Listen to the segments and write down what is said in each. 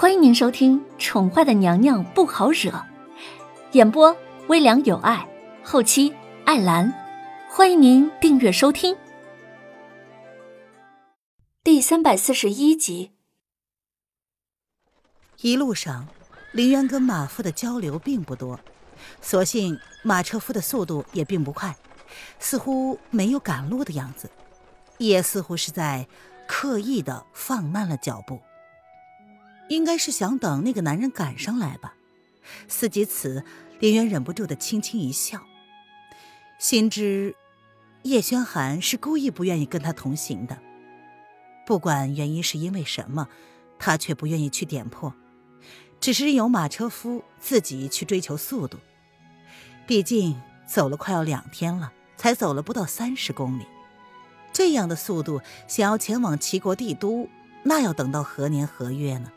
欢迎您收听《宠坏的娘娘不好惹》，演播微凉有爱，后期艾兰。欢迎您订阅收听。第三百四十一集。一路上，林渊跟马夫的交流并不多，所幸马车夫的速度也并不快，似乎没有赶路的样子，也似乎是在刻意的放慢了脚步。应该是想等那个男人赶上来吧。思及此，林渊忍不住的轻轻一笑，心知叶轩寒是故意不愿意跟他同行的。不管原因是因为什么，他却不愿意去点破，只是由马车夫自己去追求速度。毕竟走了快要两天了，才走了不到三十公里，这样的速度想要前往齐国帝都，那要等到何年何月呢？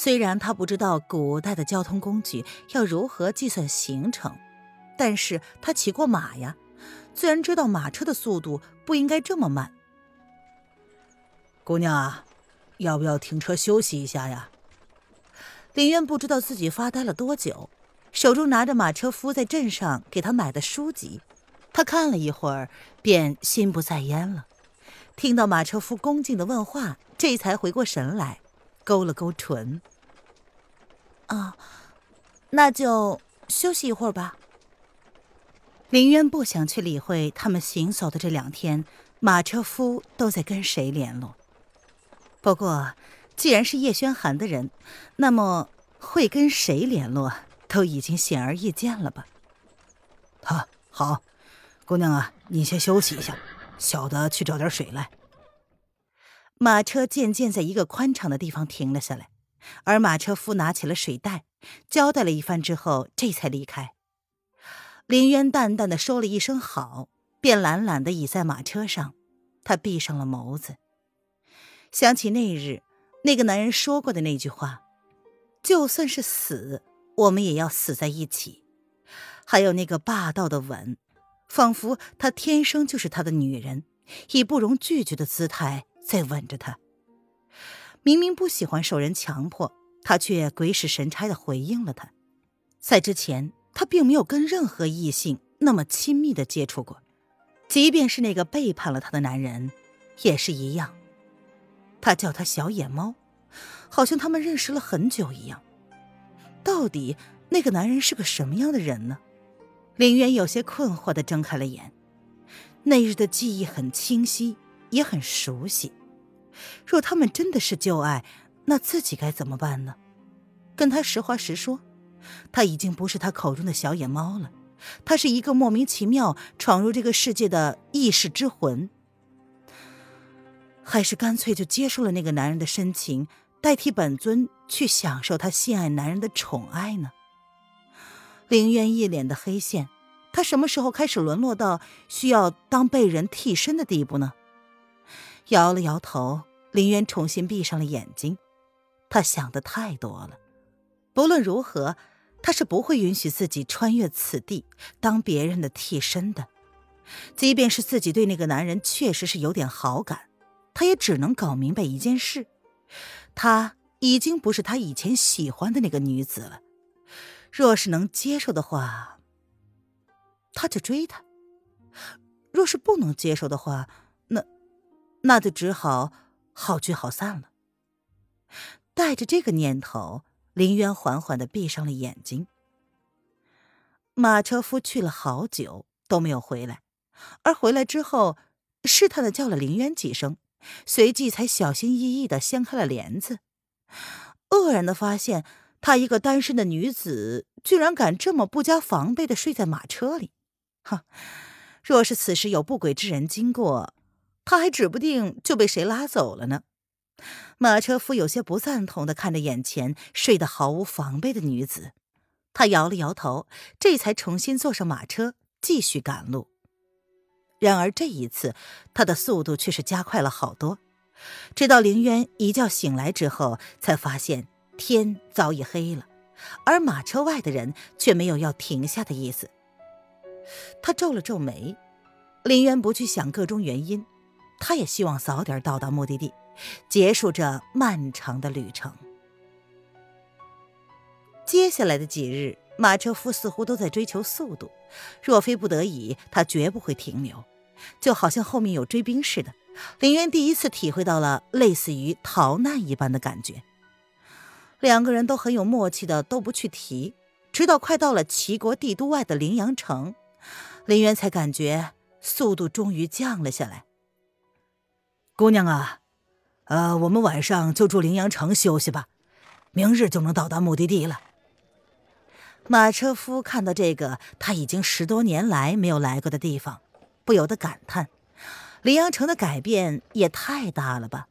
虽然他不知道古代的交通工具要如何计算行程，但是他骑过马呀，自然知道马车的速度不应该这么慢。姑娘啊，要不要停车休息一下呀？林渊不知道自己发呆了多久，手中拿着马车夫在镇上给他买的书籍，他看了一会儿，便心不在焉了。听到马车夫恭敬的问话，这才回过神来。勾了勾唇，啊，那就休息一会儿吧。林渊不想去理会他们行走的这两天，马车夫都在跟谁联络。不过，既然是叶轩寒的人，那么会跟谁联络，都已经显而易见了吧？好，好，姑娘啊，你先休息一下，小的去找点水来。马车渐渐在一个宽敞的地方停了下来，而马车夫拿起了水袋，交代了一番之后，这才离开。林渊淡淡的说了一声“好”，便懒懒的倚在马车上。他闭上了眸子，想起那日那个男人说过的那句话：“就算是死，我们也要死在一起。”还有那个霸道的吻，仿佛他天生就是他的女人，以不容拒绝的姿态。在吻着他，明明不喜欢受人强迫，他却鬼使神差的回应了他。在之前，他并没有跟任何异性那么亲密的接触过，即便是那个背叛了他的男人，也是一样。他叫他小野猫，好像他们认识了很久一样。到底那个男人是个什么样的人呢？林渊有些困惑的睁开了眼，那日的记忆很清晰，也很熟悉。若他们真的是旧爱，那自己该怎么办呢？跟他实话实说，他已经不是他口中的小野猫了，他是一个莫名其妙闯入这个世界的异世之魂。还是干脆就接受了那个男人的深情，代替本尊去享受他心爱男人的宠爱呢？凌渊一脸的黑线，他什么时候开始沦落到需要当被人替身的地步呢？摇了摇头。林渊重新闭上了眼睛，他想的太多了。不论如何，他是不会允许自己穿越此地当别人的替身的。即便是自己对那个男人确实是有点好感，他也只能搞明白一件事：他已经不是他以前喜欢的那个女子了。若是能接受的话，他就追她；若是不能接受的话，那就只好。好聚好散了。带着这个念头，林渊缓缓的闭上了眼睛。马车夫去了好久都没有回来，而回来之后，试探的叫了林渊几声，随即才小心翼翼的掀开了帘子，愕然的发现，她一个单身的女子，居然敢这么不加防备的睡在马车里。哼，若是此时有不轨之人经过。他还指不定就被谁拉走了呢。马车夫有些不赞同的看着眼前睡得毫无防备的女子，他摇了摇头，这才重新坐上马车继续赶路。然而这一次，他的速度却是加快了好多。直到凌渊一觉醒来之后，才发现天早已黑了，而马车外的人却没有要停下的意思。他皱了皱眉，凌渊不去想各种原因。他也希望早点到达目的地，结束这漫长的旅程。接下来的几日，马车夫似乎都在追求速度，若非不得已，他绝不会停留，就好像后面有追兵似的。林渊第一次体会到了类似于逃难一般的感觉。两个人都很有默契的都不去提，直到快到了齐国帝都外的陵阳城，林渊才感觉速度终于降了下来。姑娘啊，呃，我们晚上就住凌阳城休息吧，明日就能到达目的地了。马车夫看到这个他已经十多年来没有来过的地方，不由得感叹：凌阳城的改变也太大了吧。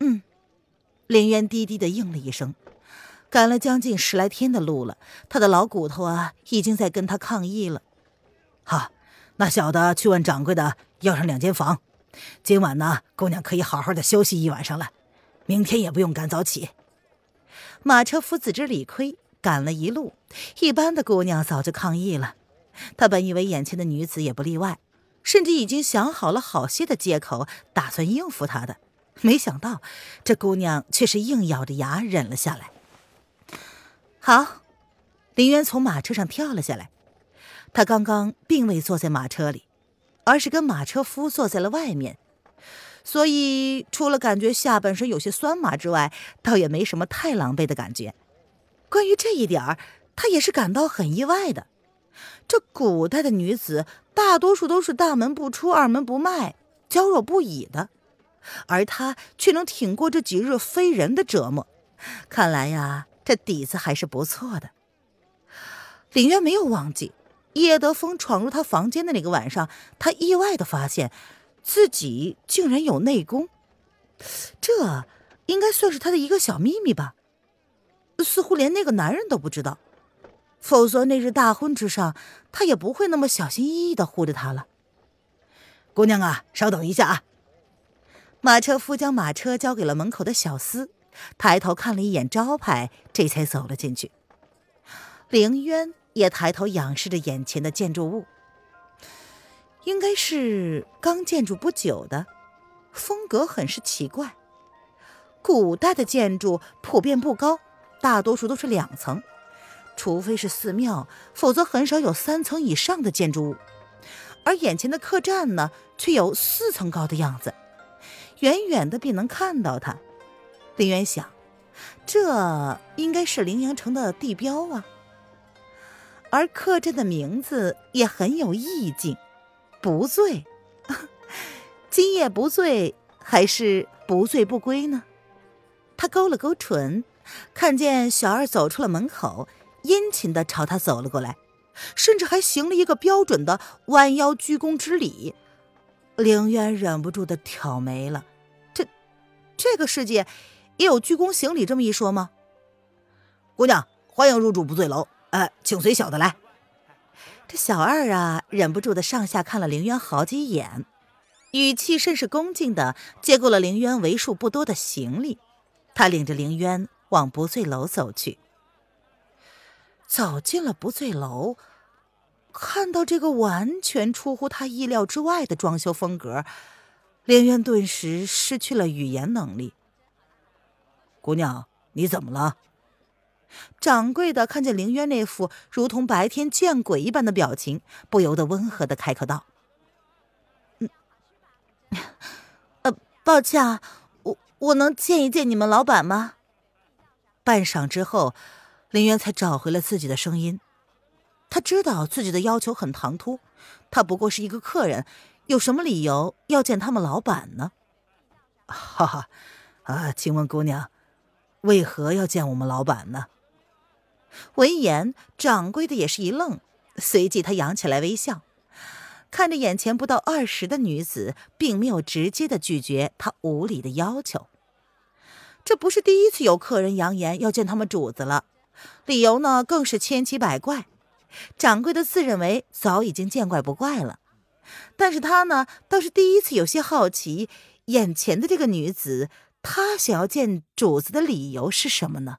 嗯，林渊低低的应了一声。赶了将近十来天的路了，他的老骨头啊，已经在跟他抗议了。好，那小的去问掌柜的要上两间房。今晚呢，姑娘可以好好的休息一晚上了，明天也不用赶早起。马车夫自知理亏。赶了一路，一般的姑娘早就抗议了。他本以为眼前的女子也不例外，甚至已经想好了好些的借口，打算应付她的。没想到这姑娘却是硬咬着牙忍了下来。好，林渊从马车上跳了下来。他刚刚并未坐在马车里，而是跟马车夫坐在了外面，所以除了感觉下半身有些酸麻之外，倒也没什么太狼狈的感觉。关于这一点儿，他也是感到很意外的。这古代的女子大多数都是大门不出、二门不迈、娇弱不已的，而她却能挺过这几日非人的折磨。看来呀，这底子还是不错的。林渊没有忘记叶德风闯入他房间的那个晚上，他意外的发现自己竟然有内功，这应该算是他的一个小秘密吧。似乎连那个男人都不知道，否则那日大婚之上，他也不会那么小心翼翼的护着她了。姑娘啊，稍等一下啊！马车夫将马车交给了门口的小厮，抬头看了一眼招牌，这才走了进去。凌渊也抬头仰视着眼前的建筑物，应该是刚建筑不久的，风格很是奇怪。古代的建筑普遍不高。大多数都是两层，除非是寺庙，否则很少有三层以上的建筑物。而眼前的客栈呢，却有四层高的样子，远远的便能看到它。林渊想，这应该是陵阳城的地标啊。而客栈的名字也很有意境，不醉，今夜不醉，还是不醉不归呢？他勾了勾唇。看见小二走出了门口，殷勤的朝他走了过来，甚至还行了一个标准的弯腰鞠躬之礼。凌渊忍不住的挑眉了，这这个世界也有鞠躬行礼这么一说吗？姑娘，欢迎入住不醉楼，呃，请随小的来。这小二啊，忍不住的上下看了凌渊好几眼，语气甚是恭敬的接过了凌渊为数不多的行李，他领着凌渊。往不醉楼走去，走进了不醉楼，看到这个完全出乎他意料之外的装修风格，凌渊顿时失去了语言能力。姑娘，你怎么了？掌柜的看见凌渊那副如同白天见鬼一般的表情，不由得温和的开口道：“嗯，呃，抱歉啊，我我能见一见你们老板吗？”半晌之后，林渊才找回了自己的声音。他知道自己的要求很唐突，他不过是一个客人，有什么理由要见他们老板呢？哈哈，啊，请问姑娘，为何要见我们老板呢？闻言，掌柜的也是一愣，随即他扬起来微笑，看着眼前不到二十的女子，并没有直接的拒绝他无理的要求。这不是第一次有客人扬言要见他们主子了，理由呢更是千奇百怪。掌柜的自认为早已经见怪不怪了，但是他呢倒是第一次有些好奇，眼前的这个女子，她想要见主子的理由是什么呢？